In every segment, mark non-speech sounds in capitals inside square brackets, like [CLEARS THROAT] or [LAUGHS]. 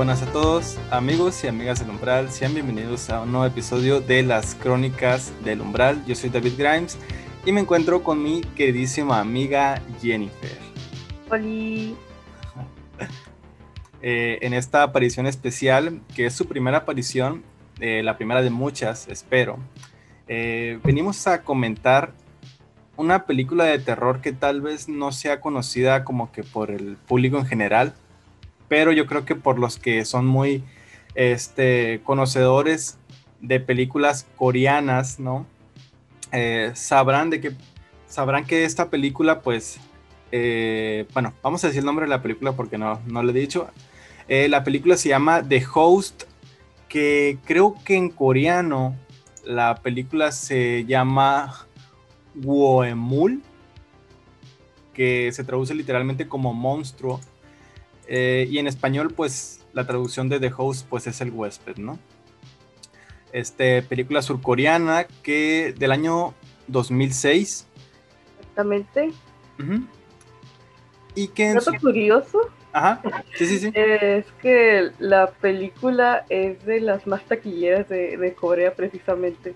buenas a todos, amigos y amigas del Umbral. Sean bienvenidos a un nuevo episodio de las Crónicas del Umbral. Yo soy David Grimes y me encuentro con mi queridísima amiga Jennifer. Hola. [LAUGHS] Eh, en esta aparición especial, que es su primera aparición, eh, la primera de muchas, espero, eh, venimos a comentar una película de terror que tal vez no sea conocida como que por el público en general, pero yo creo que por los que son muy este, conocedores de películas coreanas, ¿no? sabrán de que sabrán que esta película, pues, bueno, vamos a decir el nombre de la película porque no, no lo he dicho. Eh, la película se llama The Host, que creo que en coreano la película se llama Woemul, que se traduce literalmente como monstruo. Eh, y en español, pues la traducción de The Host pues es el huésped, ¿no? Este, película surcoreana que del año 2006. Exactamente. Y que Dato curioso Ajá, sí, sí, sí. [LAUGHS] Es que la película es de las más taquilleras de, Corea, precisamente.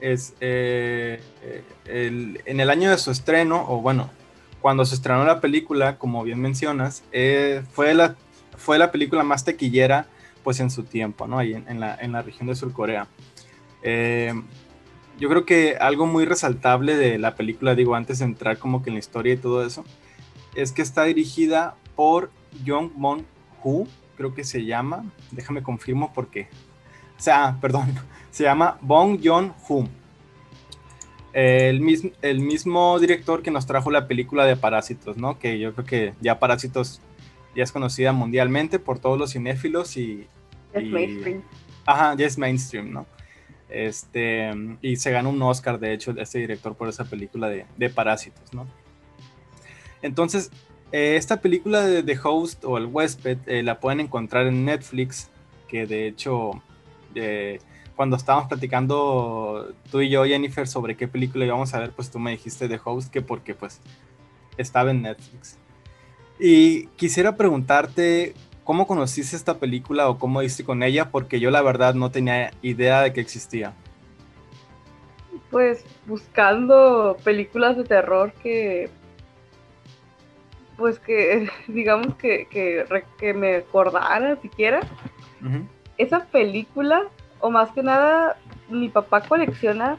Es eh, en el año de su estreno, o bueno, cuando se estrenó la película, como bien mencionas, eh, fue, la, fue la película más taquillera pues en su tiempo, ¿no? Ahí en, la, en la, región de Surcorea. Eh, yo creo que algo muy resaltable de la película, digo, antes de entrar como que en la historia y todo eso, es que está dirigida por Jong Mon Hu, creo que se llama, déjame confirmo porque, o sea, [LAUGHS] perdón, se llama Bong Joon Hu. El mismo, el mismo director que nos trajo la película de Parásitos, ¿no? Que yo creo que ya Parásitos ya es conocida mundialmente por todos los cinéfilos y... Es mainstream. Ajá, ya es mainstream, ¿no? Este, y se ganó un Oscar, de hecho, este director por esa película de, de Parásitos, ¿no? Entonces, eh, esta película de The Host o El Huésped eh, la pueden encontrar en Netflix, que de hecho, eh, cuando estábamos platicando tú y yo, Jennifer, sobre qué película íbamos a ver, pues tú me dijiste The Host, que porque pues estaba en Netflix. Y quisiera preguntarte, ¿cómo conociste esta película o cómo diste con ella? Porque yo la verdad no tenía idea de que existía. Pues buscando películas de terror que pues que [LAUGHS] digamos que, que, me acordara siquiera. Esa película, o más que nada, mi papá colecciona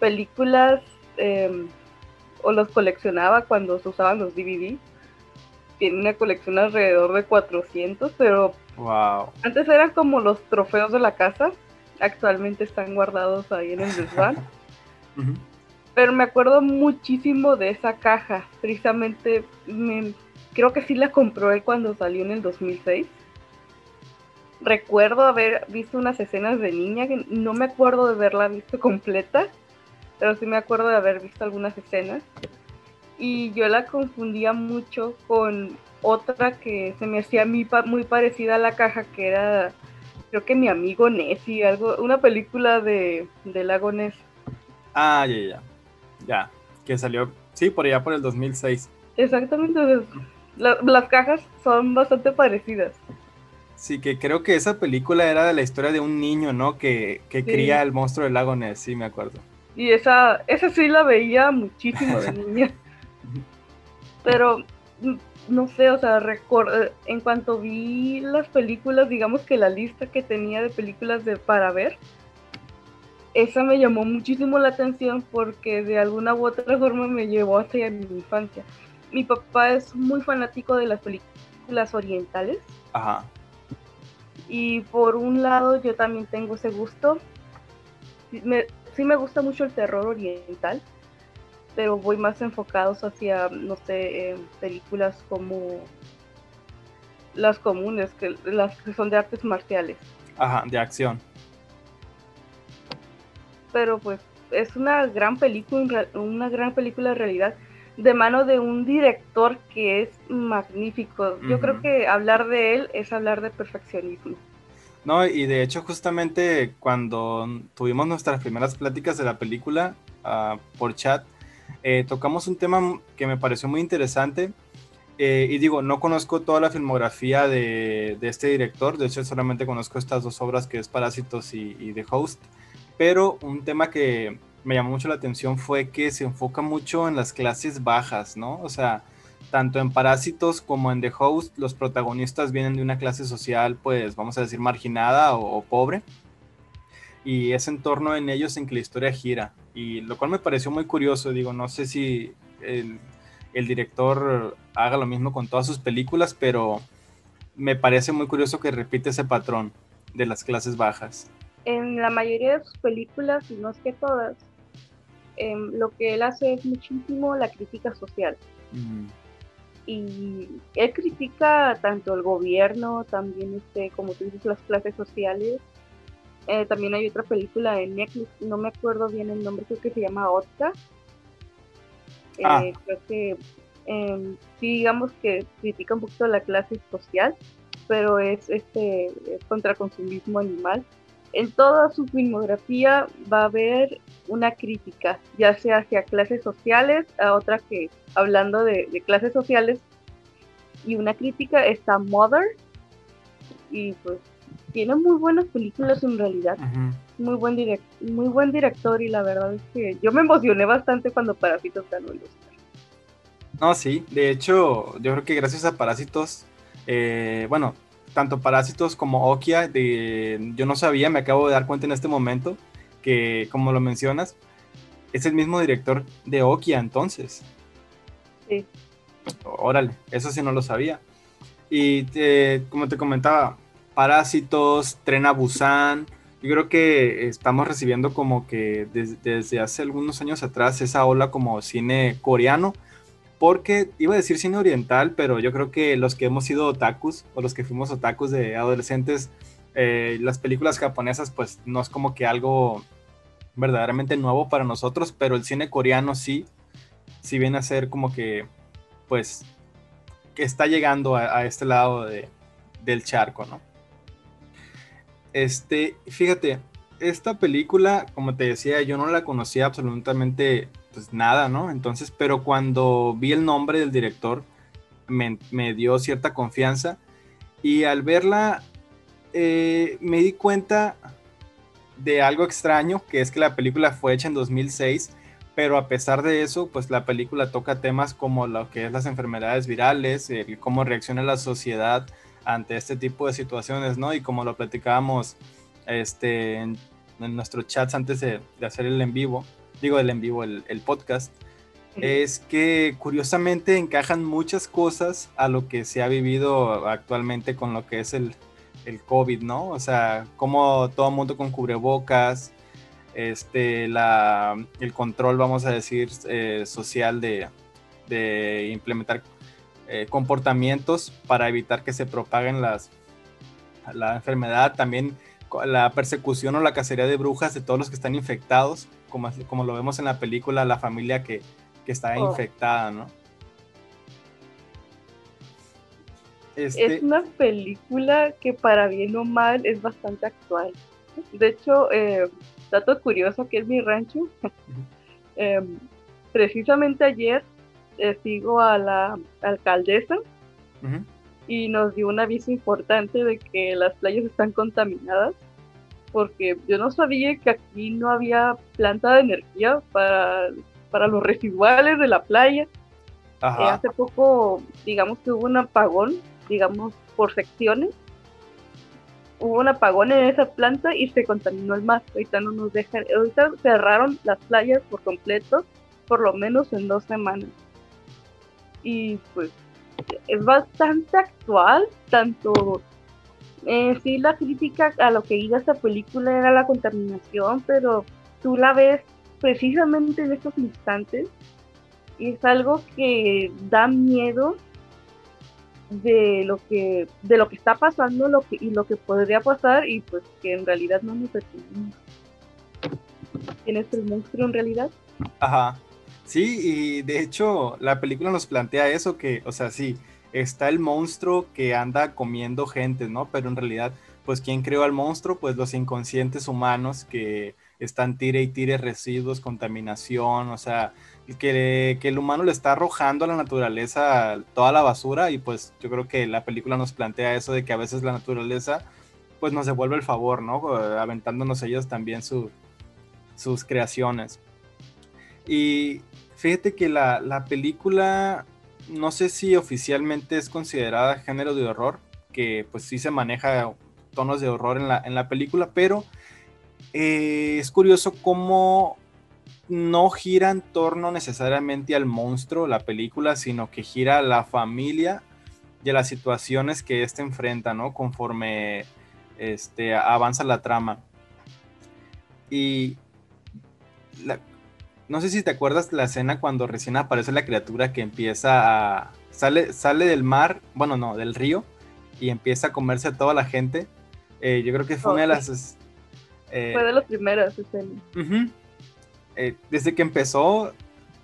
películas em, o los coleccionaba cuando se usaban los DVD. Tiene una colección alrededor de 400, pero wow. antes eran como los trofeos de la casa. Actualmente están guardados ahí en el desván. [LAUGHS] Pero me acuerdo muchísimo de esa caja. Precisamente, creo que sí la compró él cuando salió en el 2006. Recuerdo haber visto unas escenas de niña, que no me acuerdo de haberla visto completa, pero sí me acuerdo de haber visto algunas escenas. Y yo la confundía mucho con otra que se me hacía muy, muy parecida a la caja, que era, creo que mi amigo Nessie, algo, una película de, de Lago Ness. Ah, ya, ya. Ya, que salió, sí, por allá por el 2006. Exactamente, las cajas son bastante parecidas. Sí, que creo que esa película era de la historia de un niño, ¿no? Que, que cría el monstruo del lago Ness, sí, me acuerdo. Y esa, esa sí la veía muchísimo de niña. [LAUGHS] Pero, no sé, o sea, eh, en cuanto vi las películas, digamos que la lista que tenía de películas de para ver, esa me llamó muchísimo la atención porque de alguna u otra forma me llevó hacia mi infancia. Mi papá es muy fanático de las películas orientales. Ajá. Y por un lado yo también tengo ese gusto. sí me gusta mucho el terror oriental, pero voy más enfocados hacia, no sé, películas como las comunes, que, las que son de artes marciales. Ajá, de acción pero pues es una gran película, una gran película de realidad de mano de un director que es magnífico. Yo creo que hablar de él es hablar de perfeccionismo. No, y de hecho justamente cuando tuvimos nuestras primeras pláticas de la película uh, por chat, eh, tocamos un tema que me pareció muy interesante Eh, y digo, no conozco toda la filmografía de, este director, de hecho solamente conozco estas dos obras que es Parásitos y, y, The Host, pero un tema que me llamó mucho la atención fue que se enfoca mucho en las clases bajas, ¿no? O sea, tanto en Parásitos como en The Host, los protagonistas vienen de una clase social, pues vamos a decir, marginada o, pobre, y es en torno en ellos en que la historia gira, y lo cual me pareció muy curioso, digo, no sé si el, el director haga lo mismo con todas sus películas, pero me parece muy curioso que repite ese patrón de las clases bajas. En la mayoría de sus películas, y no es que todas, em, lo que él hace es muchísimo la crítica social. Y él critica tanto el gobierno, también este, como tú dices, las clases sociales. Eh, también hay otra película en Netflix, no me acuerdo bien el nombre, creo que se llama Otka. Eh, ah. Creo que em, sí, digamos que critica un poquito la clase social, pero es este es contra el consumismo animal. En toda su filmografía va a haber una crítica, ya sea hacia clases sociales, a otra que hablando de, clases sociales, y una crítica está Mother, y pues tiene muy buenas películas en realidad, muy, buen direct muy buen director, y la verdad es que yo me emocioné bastante cuando Parásitos ganó el Oscar. No, sí, de hecho, yo creo que gracias a Parásitos, eh, bueno, tanto Parásitos como Okia, de, yo no sabía, me acabo de dar cuenta en este momento, que como lo mencionas, es el mismo director de Okia entonces. Sí. Órale, eso sí no lo sabía. Y como te comentaba, Parásitos, Tren a Busan, yo creo que estamos recibiendo como que desde hace algunos años atrás esa ola como cine coreano, porque iba a decir cine oriental, pero yo creo que los que hemos sido otakus o los que fuimos otakus de adolescentes, eh, las películas japonesas pues no es como que algo verdaderamente nuevo para nosotros, pero el cine coreano sí, sí viene a ser como que, pues, que está llegando a, este lado de, del charco, ¿no? Este, fíjate, esta película, como te decía, yo no la conocía absolutamente, pues nada, ¿no? Entonces, pero cuando vi el nombre del director, me, dio cierta confianza y al verla, eh, me di cuenta de algo extraño, que es que la película fue hecha en 2006, pero a pesar de eso, pues la película toca temas como lo que es las enfermedades virales, el cómo reacciona la sociedad ante este tipo de situaciones, ¿no? Y como lo platicábamos este, en, nuestros chats antes de, hacer el en vivo, digo el en vivo, el, el podcast, es que curiosamente encajan muchas cosas a lo que se ha vivido actualmente con lo que es el, el COVID, ¿no? O sea, como todo mundo con cubrebocas, este, la, el control, vamos a decir, eh, social de, de implementar eh, comportamientos para evitar que se propaguen las, la enfermedad, también la persecución o la cacería de brujas de todos los que están infectados, como, como lo vemos en la película, la familia que, que está oh. infectada, ¿no? Este es una película que para bien o mal es bastante actual. De hecho, eh, dato curioso que es mi rancho. Em, precisamente ayer eh, sigo a la alcaldesa y nos dio un aviso importante de que las playas están contaminadas porque yo no sabía que aquí no había planta de energía para, para los residuales de la playa. Eh, hace poco, digamos que hubo un apagón digamos, por secciones. Hubo un apagón en esa planta y se contaminó el mar. Ahorita no nos dejan, ahorita cerraron las playas por completo, por lo menos en dos semanas. Y pues es bastante actual, tanto eh, sí la crítica a lo que iba esta película era la contaminación, pero tú la ves precisamente en estos instantes y es algo que da miedo de lo que de lo que está pasando lo que, y lo que podría pasar y pues que en realidad no nos detenemos. ¿Quién el monstruo en realidad? Ajá. Sí, y de hecho la película nos plantea eso, que, o sea, sí, está el monstruo que anda comiendo gente, ¿no? Pero en realidad pues ¿quién creó al monstruo? Pues los inconscientes humanos que están tire y tire residuos, contaminación, o sea, que, el humano le está arrojando a la naturaleza toda la basura y pues yo creo que la película nos plantea eso de que a veces la naturaleza pues nos devuelve el favor, ¿no? Aventándonos ellos también su, sus creaciones. Y fíjate que la, la, película, no sé si oficialmente es considerada género de horror, que pues sí se maneja tonos de horror en la, en la película, pero eh, es curioso cómo no gira en torno necesariamente al monstruo la película, sino que gira a la familia y a las situaciones que éste enfrenta, ¿no? Conforme este, avanza la trama. Y no sé si te acuerdas la escena cuando recién aparece la criatura que empieza a... Sale, sale del mar, bueno, no, del río, y empieza a comerse a toda la gente. Eh, yo creo que fue una de las... Eh, fue de las primeras escenas. Eh, desde que empezó,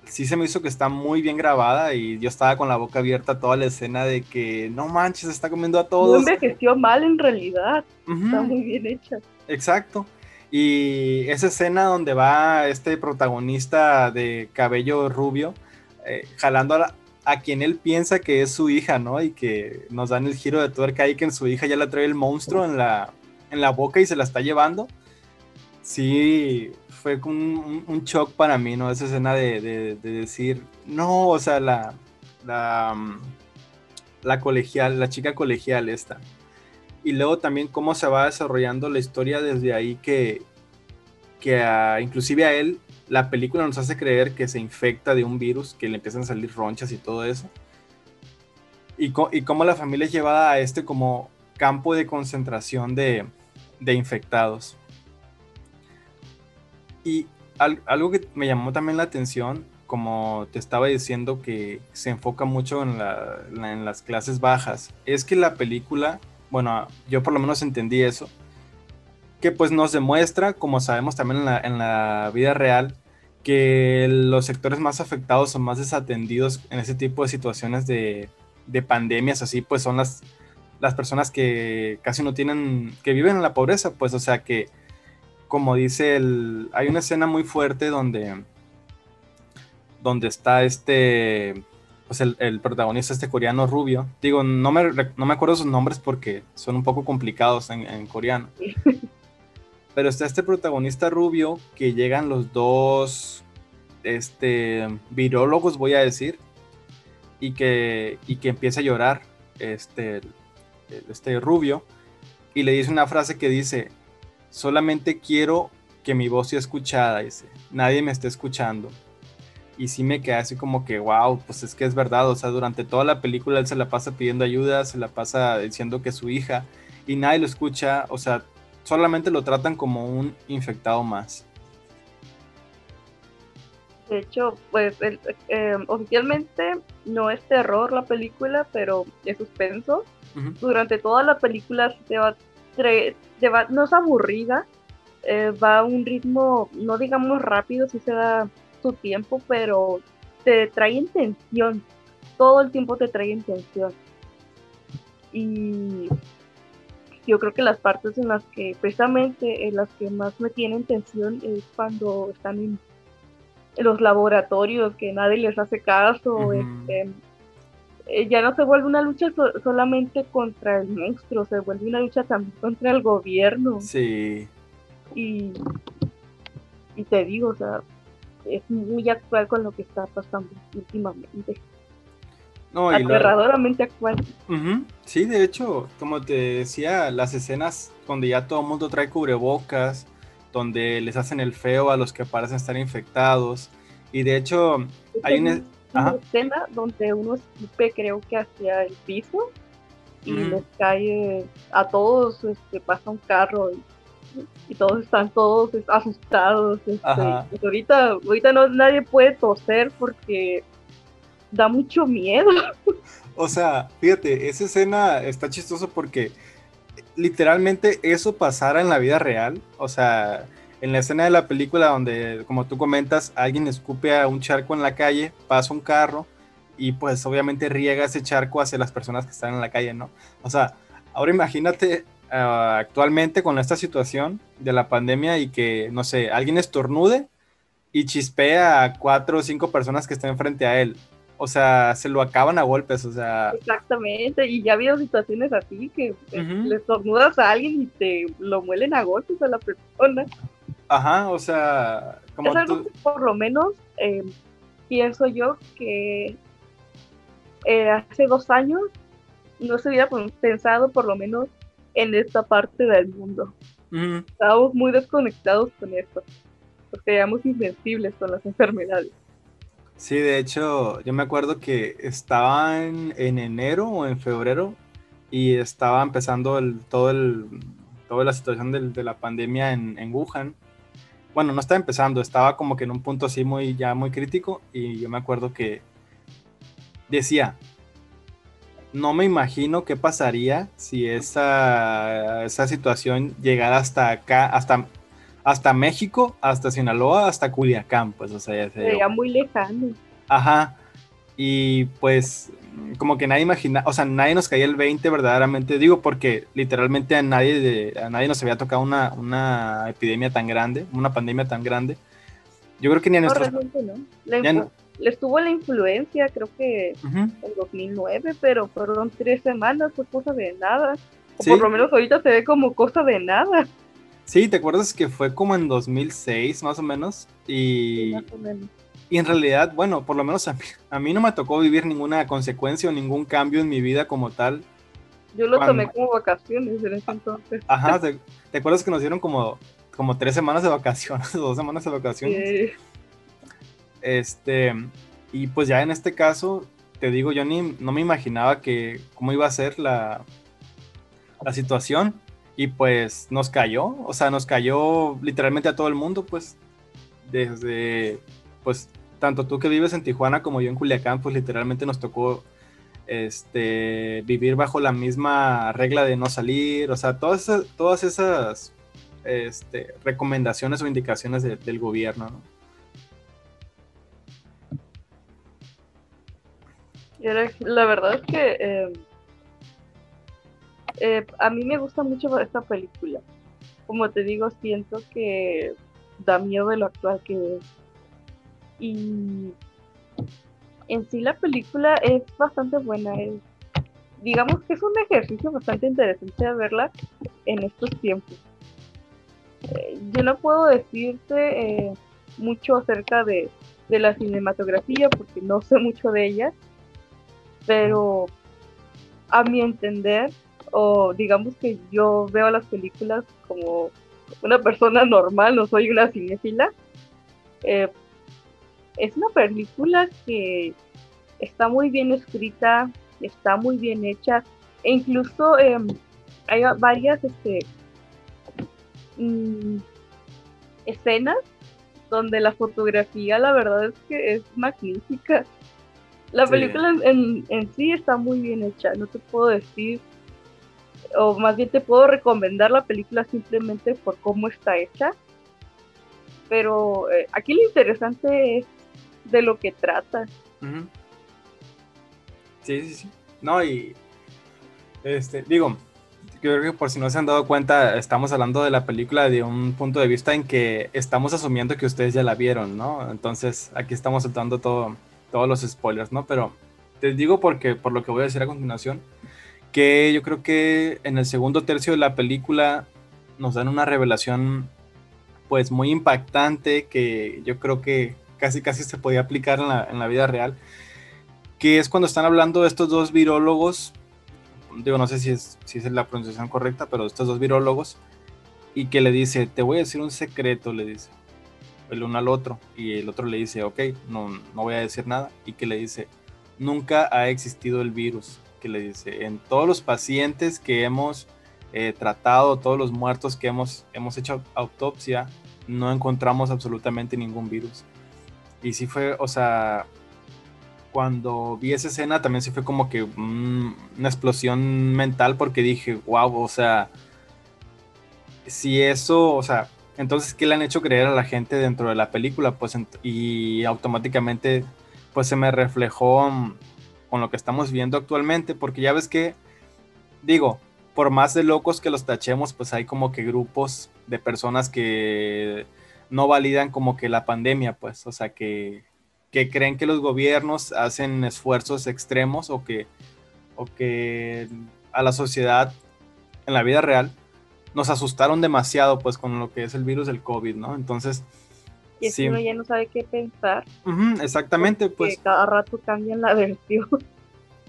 sí se me hizo que está muy bien grabada y yo estaba con la boca abierta toda la escena de que no manches, está comiendo a todos. No envejeció mal en realidad. Está muy bien hecha. Exacto. Y esa escena donde va este protagonista de cabello rubio, eh, jalando a, a, quien él piensa que es su hija, ¿no? Y que nos dan el giro de tuerca ahí que en su hija ya la trae el monstruo en la, en la boca y se la está llevando. Sí, fue un, shock para mí, ¿no? Esa escena de, decir, no, o sea, la, la, mm, la colegial, la chica colegial esta. Y luego también cómo se va desarrollando la historia desde ahí que, que inclusive a él la película nos hace creer que se infecta de un virus, que le empiezan a salir ronchas y todo eso. Y, y cómo la familia es llevada a este como campo de concentración de, de infectados. Y algo que me llamó también la atención, como te estaba diciendo, que se enfoca mucho en, las clases bajas, es que la película, bueno, yo por lo menos entendí eso, que pues nos demuestra, como sabemos también en la, vida real, que los sectores más afectados o más desatendidos en ese tipo de situaciones de, de pandemias así, pues son las, las personas que casi no tienen, que viven en la pobreza, pues o sea que como dice el, hay una escena muy fuerte donde, donde está este, pues el, protagonista, este coreano rubio. Digo, no me, no me acuerdo sus nombres porque son un poco complicados en, coreano. [LAUGHS] Pero está este protagonista rubio que llegan los dos, este, virólogos voy a decir, y que, y que empieza a llorar, este, este rubio, y le dice una frase que dice, solamente quiero que mi voz sea escuchada, dice, nadie me está escuchando. Y sí me quedé así como que, wow, pues es que es verdad, o sea, durante toda la película él se la pasa pidiendo ayuda, se la pasa diciendo que es su hija, y nadie lo escucha, o sea, solamente lo tratan como un infectado más. De hecho, pues eh, oficialmente no es terror la película, pero es suspenso. Durante toda la película se va no es aburrida, eh, va a un ritmo, no digamos rápido, si se da su tiempo, pero te trae en tensión, todo el tiempo te trae en tensión. Y yo creo que las partes en las que, precisamente en las que más me tienen tensión es cuando están en, los laboratorios, que nadie les hace caso, este, eh, ya no se vuelve una lucha solamente contra el monstruo, se vuelve una lucha también contra el gobierno. Sí. Y, y te digo, o sea, es muy actual con lo que está pasando últimamente. No, Aterradoramente actual. Sí, de hecho, como te decía, las escenas donde ya todo el mundo trae cubrebocas, donde les hacen el feo a los que parecen estar infectados. Y de hecho, hay una una escena donde uno escupe creo que hacia el piso y les cae a todos, este, pasa un carro y, todos están todos asustados. Este, pues ahorita, ahorita no, nadie puede toser porque da mucho miedo. [LAUGHS] O sea, fíjate, esa escena está chistoso porque literalmente eso pasara en la vida real. O sea, en la escena de la película donde, como tú comentas, alguien escupe a un charco en la calle, pasa un carro y pues obviamente riega ese charco hacia las personas que están en la calle, ¿no? O sea, ahora imagínate ah, actualmente con esta situación de la pandemia y que, no sé, alguien estornude y chispea a cuatro o cinco personas que estén frente a él. O sea, se lo acaban a golpes, o sea. Exactamente, y ya ha habido situaciones así que eh, le estornudas a alguien y te lo muelen a golpes a la persona. Ajá, o sea, como es algo que por lo menos eh, pienso yo que eh, hace dos años no se hubiera pensado por lo menos en esta parte del mundo. Estábamos muy desconectados con esto, porque éramos insensibles con las enfermedades. Sí, de hecho, yo me acuerdo que estaba en, enero o en febrero y estaba empezando el, todo el, toda la situación de la pandemia en, en Wuhan. Bueno, no estaba empezando, estaba como que en un punto así muy, ya muy crítico y yo me acuerdo que decía, no me imagino qué pasaría si esa, esa situación llegara hasta acá, hasta, hasta México, hasta Sinaloa, hasta Culiacán, pues, o sea, ya sería muy lejano. Ajá. Y pues, como que nadie imagina, o sea, nadie nos caía el 20 verdaderamente, digo, porque literalmente a nadie, a nadie nos había tocado una, una epidemia tan grande, una pandemia tan grande. Yo creo que ni a nuestros... no les tuvo la influencia, creo que en 2009, pero fueron tres semanas, fue cosa de nada. O por lo menos ahorita se ve como cosa de nada. Sí, ¿te acuerdas que fue como en 2006 más o menos? Y, y en realidad, bueno, por lo menos a mí, a mí, no me tocó vivir ninguna consecuencia o ningún cambio en mi vida como tal. Yo lo tomé como vacaciones en ese entonces. [LAUGHS] Ajá, ¿te, acuerdas que nos dieron como, como tres semanas de vacaciones, [LAUGHS] dos semanas de vacaciones? Sí. Este, y pues ya en este caso, te digo, yo ni no me imaginaba que cómo iba a ser la, la situación. Y pues nos cayó, o sea, nos cayó literalmente a todo el mundo, pues, desde, pues, tanto tú que vives en Tijuana como yo en Culiacán, pues literalmente nos tocó este, vivir bajo la misma regla de no salir, o sea, todas esas, todas esas este, recomendaciones o indicaciones del gobierno, ¿no? La verdad es que eh, eh, a mí me gusta mucho esta película. Como te digo, siento que da miedo de lo actual que es. Y en sí la película es bastante buena. digamos que es un ejercicio bastante interesante de verla en estos tiempos. Eh, yo no puedo decirte mucho acerca de, de la cinematografía porque no sé mucho de ella pero a mi entender, o digamos que yo veo las películas como una persona normal, no soy una cinéfila, eh, es una película que está muy bien escrita, está muy bien hecha, e incluso em, hay varias este, mm, escenas donde la fotografía la verdad es que es magnífica. La película en, sí está muy bien hecha, no te puedo decir, o más bien te puedo recomendar la película simplemente por cómo está hecha. Pero eh, aquí lo interesante es de lo que trata. Sí, sí, sí. No, y este, digo, creo que por si no se han dado cuenta, estamos hablando de la película de un punto de vista en que estamos asumiendo que ustedes ya la vieron, ¿no? Entonces aquí estamos soltando todo, todos los spoilers, ¿no? Pero te digo porque, por lo que voy a decir a continuación, que yo creo que en el segundo tercio de la película nos dan una revelación pues muy impactante que yo creo que casi casi se podía aplicar en la, en la vida real, que es cuando están hablando de estos dos virólogos, digo, no sé si es, si es la pronunciación correcta, pero estos dos virólogos, y que le dice, te voy a decir un secreto, le dice el uno al otro y el otro le dice, ok, no, no voy a decir nada y que le dice, nunca ha existido el virus, que le dice, en todos los pacientes que hemos eh, tratado, todos los muertos que hemos, hemos hecho autopsia, no encontramos absolutamente ningún virus. Y sí fue, o sea, cuando vi esa escena también sí fue como que una explosión mental porque dije, wow, o sea, si eso, o sea, entonces, ¿qué le han hecho creer a la gente dentro de la película? Pues, y automáticamente, pues se me reflejó mm, con lo que estamos viendo actualmente, porque ya ves que, digo, por más de locos que los tachemos, pues hay como que grupos de personas que no validan como que la pandemia, pues, o sea, que, que creen que los gobiernos hacen esfuerzos extremos o que, o que a la sociedad en la vida real nos asustaron demasiado pues con lo que es el virus del COVID, ¿no? Entonces... Y si uno ya no sabe qué pensar. exactamente, pues... Cada rato cambian la versión.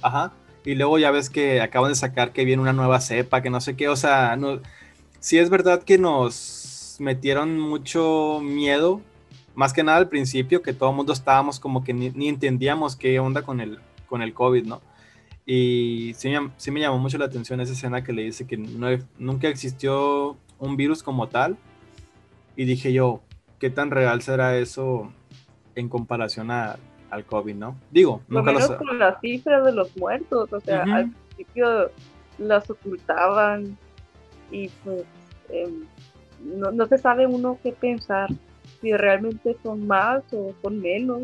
Ajá. Y luego ya ves que acaban de sacar que viene una nueva cepa, que no sé qué, o sea, no, sí es verdad que nos metieron mucho miedo, más que nada al principio, que todo el mundo estábamos como que ni, entendíamos qué onda con el, con el COVID, ¿no? Y sí, sí, me llamó mucho la atención esa escena que le dice que no, nunca existió un virus como tal. Y dije yo, ¿qué tan real será eso en comparación a, al COVID, ¿no? Digo, nunca lo menos con las cifras de los muertos, o sea, al principio las ocultaban y pues em, no, no, se sabe uno qué pensar, si realmente son más o son menos.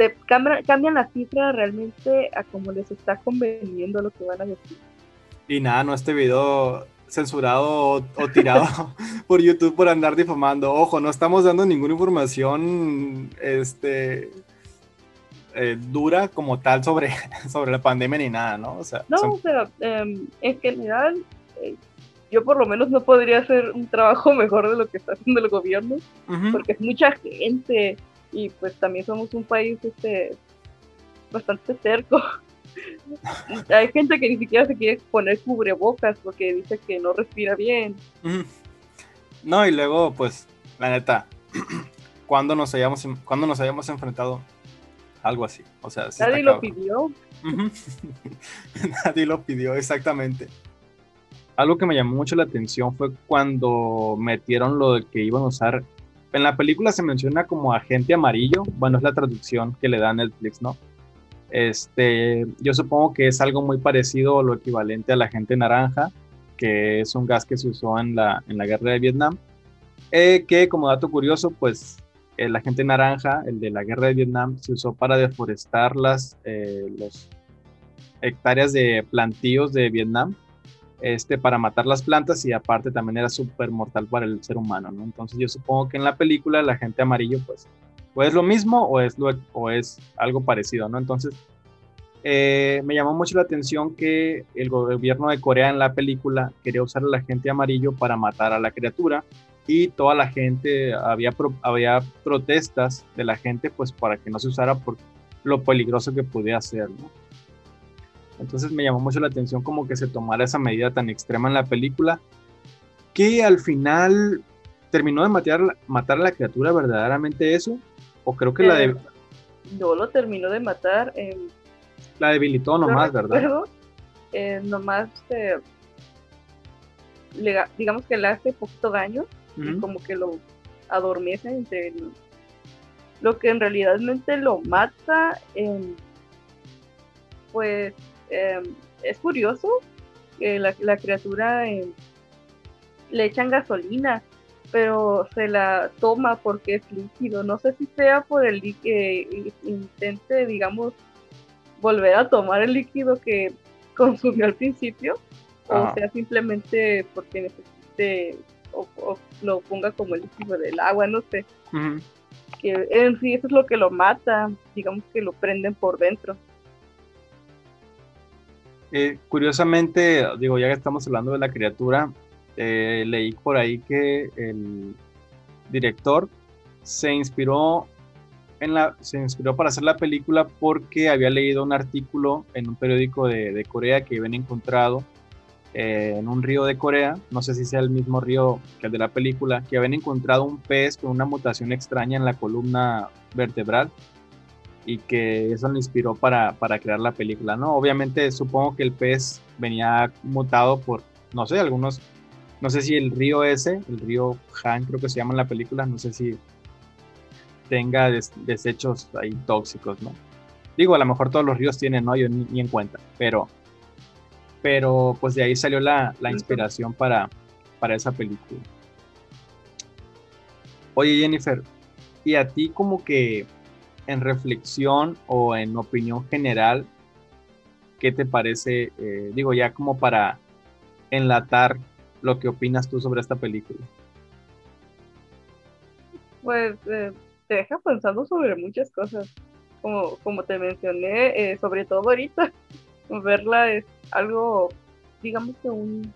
Em, cambian, las cifras realmente a como les está conveniendo lo que van a decir. Y nada, no este video censurado o, tirado [LAUGHS] por YouTube por andar difamando. Ojo, no estamos dando ninguna información este, eh, dura como tal sobre, [LAUGHS] sobre la pandemia ni nada, ¿no? O sea, no, o sea, em, en general, eh, yo por lo menos no podría hacer un trabajo [LAUGHS] mejor de lo que está haciendo el gobierno, porque es mucha gente y pues también somos un país este, bastante cerco. [LAUGHS] Hay gente que ni siquiera se quiere poner cubrebocas porque dice que no respira bien. No, y luego, pues, la neta, [CLEARS THROAT] cuando nos hayamos, cuando nos hayamos enfrentado algo así. O sea, nadie lo pidió. [LAUGHS] nadie lo pidió, exactamente. Algo que me llamó mucho la atención fue cuando metieron lo de que iban a usar. En la película se menciona como agente amarillo. Bueno, es la traducción que le da Netflix, ¿no? Este, yo supongo que es algo muy parecido o lo equivalente a la gente naranja, que es un gas que se usó en la, en la guerra de Vietnam. Eh, que como dato curioso, pues el agente naranja, el de la guerra de Vietnam, se usó para deforestar las eh, los hectáreas de plantíos de Vietnam este, para matar las plantas y aparte también era súper mortal para el ser humano, ¿no? Entonces yo supongo que en la película la gente amarillo pues o es lo mismo o es, lo, o es algo parecido, ¿no? Entonces, eh, me llamó mucho la atención que el gobierno de Corea en la película quería usar la gente amarillo para matar a la criatura y toda la gente, había, había protestas de la gente pues para que no se usara por lo peligroso que podía ser, ¿no? Entonces me llamó mucho la atención como que se tomara esa medida tan extrema en la película que al final terminó de matar, matar a la criatura verdaderamente eso o creo que la de... No lo terminó de matar. la debilitó nomás, ¿verdad? Eh, nomás, eh, digamos que le hace poquito daño y como que lo adormece entre lo que en realidad lo mata. pues em, es curioso que la, la criatura em, le echan gasolina pero se la toma porque es líquido. No sé si sea por el que intente, digamos, volver a tomar el líquido que [LAUGHS] consumió al principio, o sea simplemente porque necesite o, lo ponga como el líquido del agua, no sé. Que en sí eso es lo que lo mata, digamos que lo prenden por dentro. Eh, curiosamente, digo, ya que estamos hablando de la criatura, eh, leí por ahí que el director se inspiró en la, se inspiró para hacer la película porque había leído un artículo en un periódico de, Corea que habían encontrado eh, en un río de Corea, no sé si sea el mismo río que el de la película, que habían encontrado un pez con una mutación extraña en la columna vertebral y que eso le inspiró para, para crear la película, ¿no? Obviamente supongo que el pez venía mutado por, no sé, algunos no sé si el río ese, el río Han, creo que se llama en la película, no sé si tenga desechos ahí tóxicos, ¿no? Digo, a lo mejor todos los ríos tienen, ¿no? Yo ni, en cuenta, pero, pero pues de ahí salió la, inspiración para, para esa película. Oye, Jennifer, ¿y a ti como que en reflexión o en opinión general, ¿qué te parece? Eh, digo, ya como para enlatar lo que opinas tú sobre esta película. Pues eh, te deja pensando sobre muchas cosas. Como, como te mencioné, eh, sobre todo ahorita, [LAUGHS] verla es algo, digamos que un,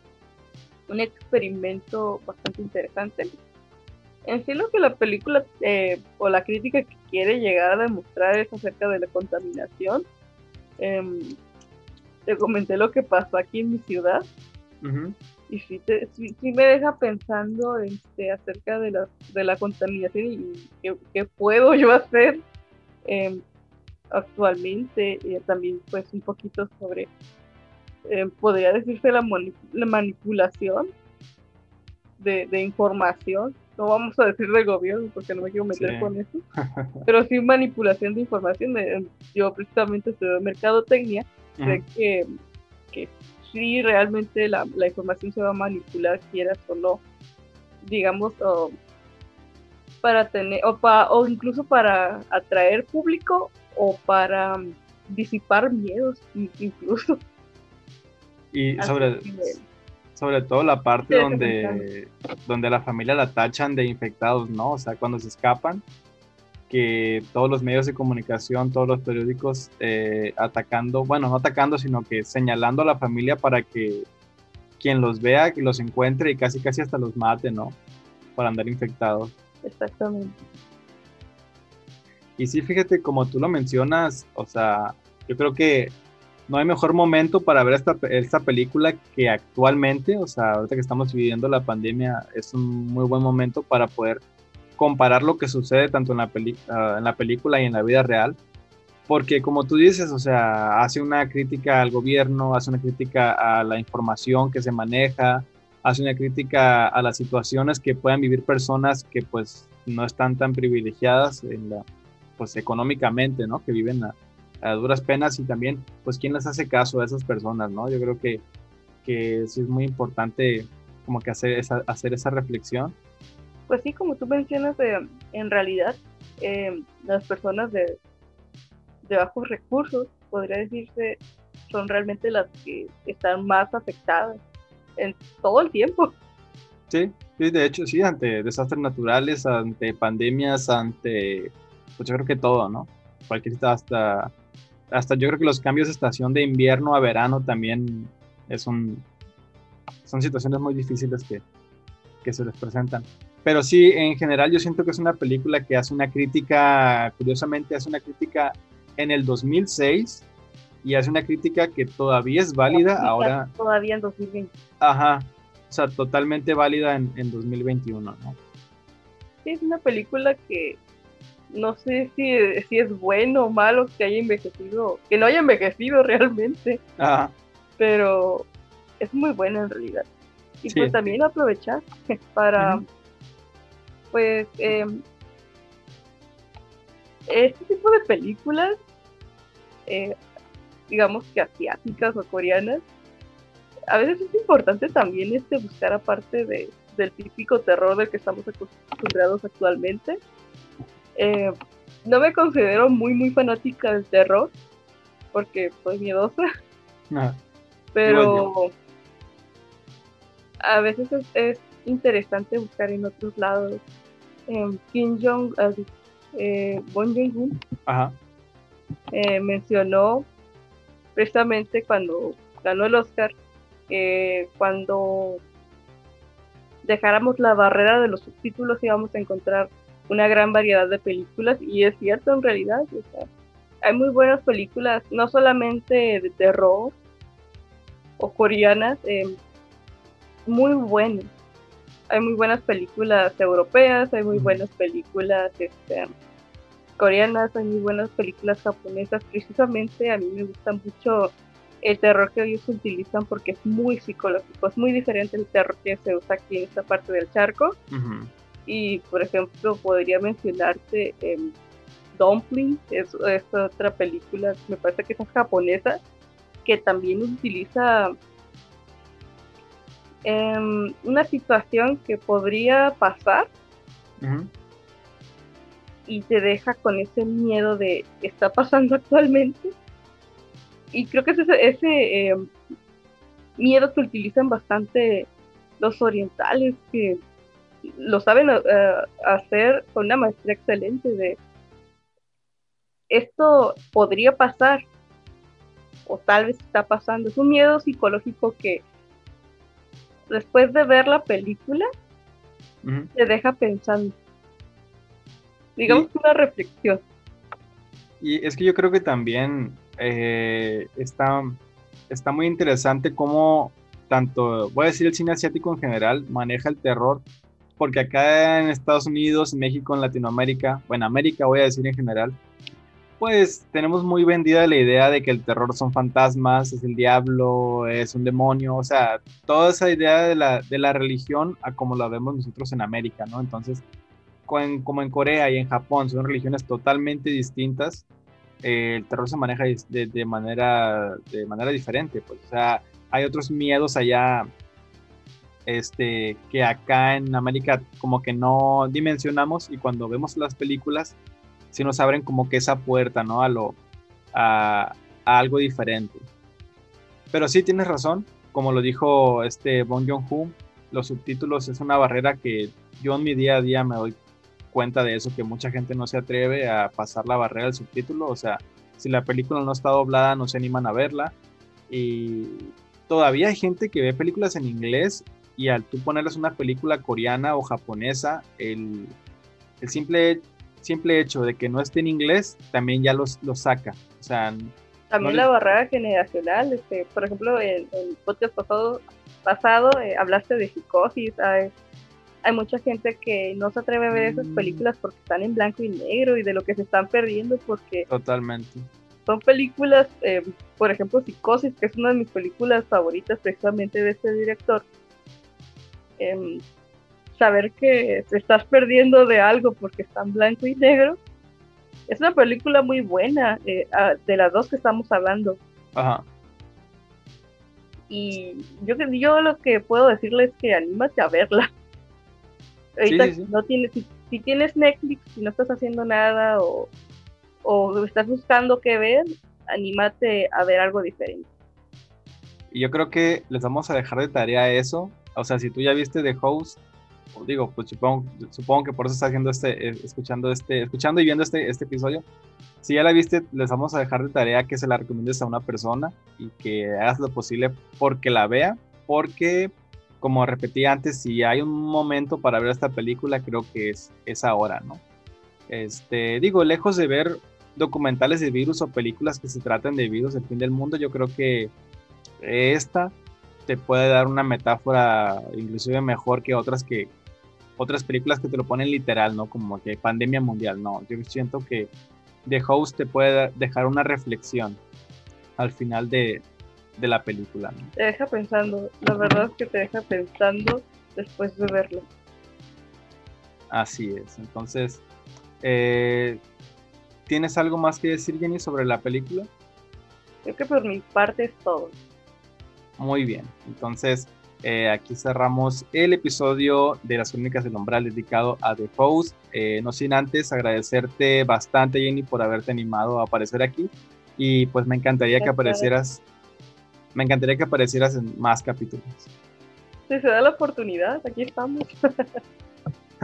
un experimento bastante interesante. En sí lo que la película eh, o la crítica que quiere llegar a demostrar es acerca de la contaminación. Em, te comenté lo que pasó aquí en mi ciudad. Y sí, sí, me deja pensando este, acerca de la, de la contaminación y qué, puedo yo hacer em, actualmente. Y también pues un poquito sobre, em, podría decirse la, la manipulación de, de, información. No vamos a decir del gobierno porque no me quiero meter con eso. [LAUGHS] Pero sí manipulación de información. Yo precisamente estudio mercadotecnia. Sé que, que si realmente la, información se va a manipular, quieras o no, digamos, para tener, o, o incluso para atraer público o para disipar miedos, incluso. Y sobre, sobre todo la parte donde, donde la familia la tachan de infectados, ¿no? O sea, cuando se escapan, que todos los medios de comunicación, todos los periódicos eh, atacando, bueno, no atacando, sino que señalando a la familia para que quien los vea, que los encuentre y casi casi hasta los mate, ¿no? Para andar infectados. Exactamente. Y sí, fíjate, como tú lo mencionas, o sea, yo creo que no hay mejor momento para ver esta, esta película que actualmente, o sea, ahorita que estamos viviendo la pandemia, es un muy buen momento para poder comparar lo que sucede tanto en la, ah, en la película y en la vida real, porque como tú dices, o sea, hace una crítica al gobierno, hace una crítica a la información que se maneja, hace una crítica a las situaciones que puedan vivir personas que pues no están tan privilegiadas en la, pues económicamente, ¿no? Que viven a, duras penas y también pues quién les hace caso a esas personas, ¿no? Yo creo que, que sí es muy importante como que hacer esa, hacer esa reflexión pues sí, como tú mencionas, eh, en realidad eh, las personas de, bajos recursos, podría decirse, son realmente las que están más afectadas en todo el tiempo. Sí, de hecho, sí, ante desastres naturales, ante pandemias, ante, pues yo creo que todo, ¿no? Cualquier hasta, hasta yo creo que los cambios de estación de invierno a verano también es un, son situaciones muy difíciles que, que se les presentan. Pero sí, en general yo siento que es una película que hace una crítica, curiosamente hace una crítica en el 2006 y hace una crítica que todavía es válida ahora. Todavía en 2020. Ajá, o sea, totalmente válida en, en 2021, ¿no? Sí, es una película que no sé si, si es bueno o malo que haya envejecido, que no haya envejecido realmente. Ajá. Pero es muy buena en realidad. Y pues también aprovechar [LAUGHS] para pues em, este tipo de películas, eh, digamos que asiáticas o coreanas, a veces es importante también este buscar aparte de, del típico terror del que estamos acostumbrados actualmente. Eh, no me considero muy muy fanática del terror porque soy miedosa. Ah, pero a veces es, interesante buscar en otros lados. Kim Jong, eh, Bon Jong-un, eh, mencionó precisamente cuando ganó el Oscar, que cuando dejáramos la barrera de los subtítulos íbamos a encontrar una gran variedad de películas y es cierto en realidad, hay muy buenas películas, no solamente de terror o coreanas, eh, muy buenas hay muy buenas películas europeas, hay muy buenas películas este, coreanas, hay muy buenas películas japonesas. Precisamente a mí me gusta mucho el terror que ellos utilizan porque es muy psicológico, es muy diferente el terror que se usa aquí en esta parte del charco. Y por ejemplo, podría mencionarte em, Dumpling, es, es, otra película, me parece que es japonesa, que también utiliza Em, una situación que podría pasar y te deja con ese miedo de qué está pasando actualmente y creo que es ese, ese eh, miedo que utilizan bastante los orientales, que lo saben eh, hacer con una maestría excelente de esto podría pasar o tal vez está pasando. Es un miedo psicológico que después de ver la película te deja pensando. Digamos que una reflexión. Y es que yo creo que también eh, está, está muy interesante cómo tanto, voy a decir el cine asiático en general, maneja el terror, porque acá en Estados Unidos, México, en Latinoamérica, o en América voy a decir en general, pues tenemos muy vendida la idea de que el terror son fantasmas, es el diablo, es un demonio, o sea, toda esa idea de la, de la religión a como la vemos nosotros en América, ¿no? Entonces, como en Corea y en Japón son religiones totalmente distintas, eh, el terror se maneja de, de, manera, de manera diferente, pues, o sea, hay otros miedos allá este, que acá en América como que no dimensionamos y cuando vemos las películas si nos abren como que esa puerta, ¿no? A lo, a, algo diferente. Pero sí tienes razón, como lo dijo este Bong Joon-ho, los subtítulos es una barrera que yo en mi día a día me doy cuenta de eso, que mucha gente no se atreve a pasar la barrera del subtítulo, o sea, si la película no está doblada no se animan a verla y todavía hay gente que ve películas en inglés y al tú ponerles una película coreana o japonesa, el, el simple simple hecho de que no esté en inglés también ya los, los saca. O sea, también la barrera generacional, este, por ejemplo, en el podcast pasado, pasado eh, hablaste de psicosis, hay, hay, mucha gente que no se atreve a ver esas mm. películas porque están en blanco y negro y de lo que se están perdiendo porque... Totalmente. Son películas, eh, por ejemplo, Psicosis, que es una de mis películas favoritas precisamente de este director. Eh, saber que te estás perdiendo de algo porque está en blanco y negro. Es una película muy buena, eh, de las dos que estamos hablando. Ajá. Y yo, yo lo que puedo decirles es que anímate a verla. Ahorita no tienes, si, tienes Netflix, si no estás haciendo nada o, o estás buscando qué ver, anímate a ver algo diferente. Y yo creo que les vamos a dejar de tarea eso. O sea, si tú ya viste The Host, digo, pues supongo, supongo que por eso estás haciendo este, eh, escuchando este, escuchando y viendo este, este episodio. Si ya la viste, les vamos a dejar de tarea que se la recomiendes a una persona y que hagas lo posible porque la vea, porque como repetí antes, si hay un momento para ver esta película, creo que es, es ahora, ¿no? Este, digo, lejos de ver documentales de virus o películas que se traten de virus del fin del mundo, yo creo que esta te puede dar una metáfora inclusive mejor que otras que, otras películas que te lo ponen literal, ¿no? Como que pandemia mundial, no. Yo siento que The Host te puede dejar una reflexión al final de, la película. ¿no? Te deja pensando, la verdad es que te deja pensando después de verlo. Así es, entonces, eh, ¿tienes algo más que decir, Jenny, sobre la película? Creo que por mi parte es todo. Muy bien, entonces eh, aquí cerramos el episodio de las crónicas del umbral dedicado a The Host. Eh, no sin antes agradecerte bastante, Jenny, por haberte animado a aparecer aquí. Y pues me encantaría que aparecieras. Me encantaría que aparecieras en más capítulos. Si se da la oportunidad, aquí estamos. [LAUGHS]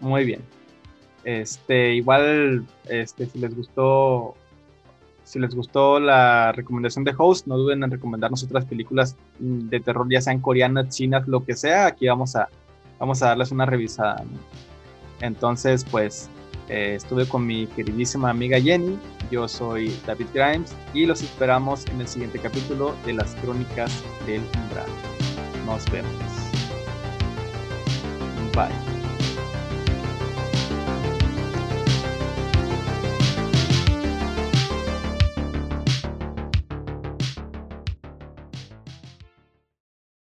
Muy bien. Este, igual, este, si les gustó si les gustó la recomendación de Host, no duden en recomendarnos otras películas mm, de terror, ya sean coreanas, chinas, lo que sea. Aquí vamos a, vamos a darles una revisada. Entonces, pues, eh, estuve con mi queridísima amiga Jenny. Yo soy David Grimes y los esperamos en el siguiente capítulo de las Crónicas del Umbral. Nos vemos. Bye.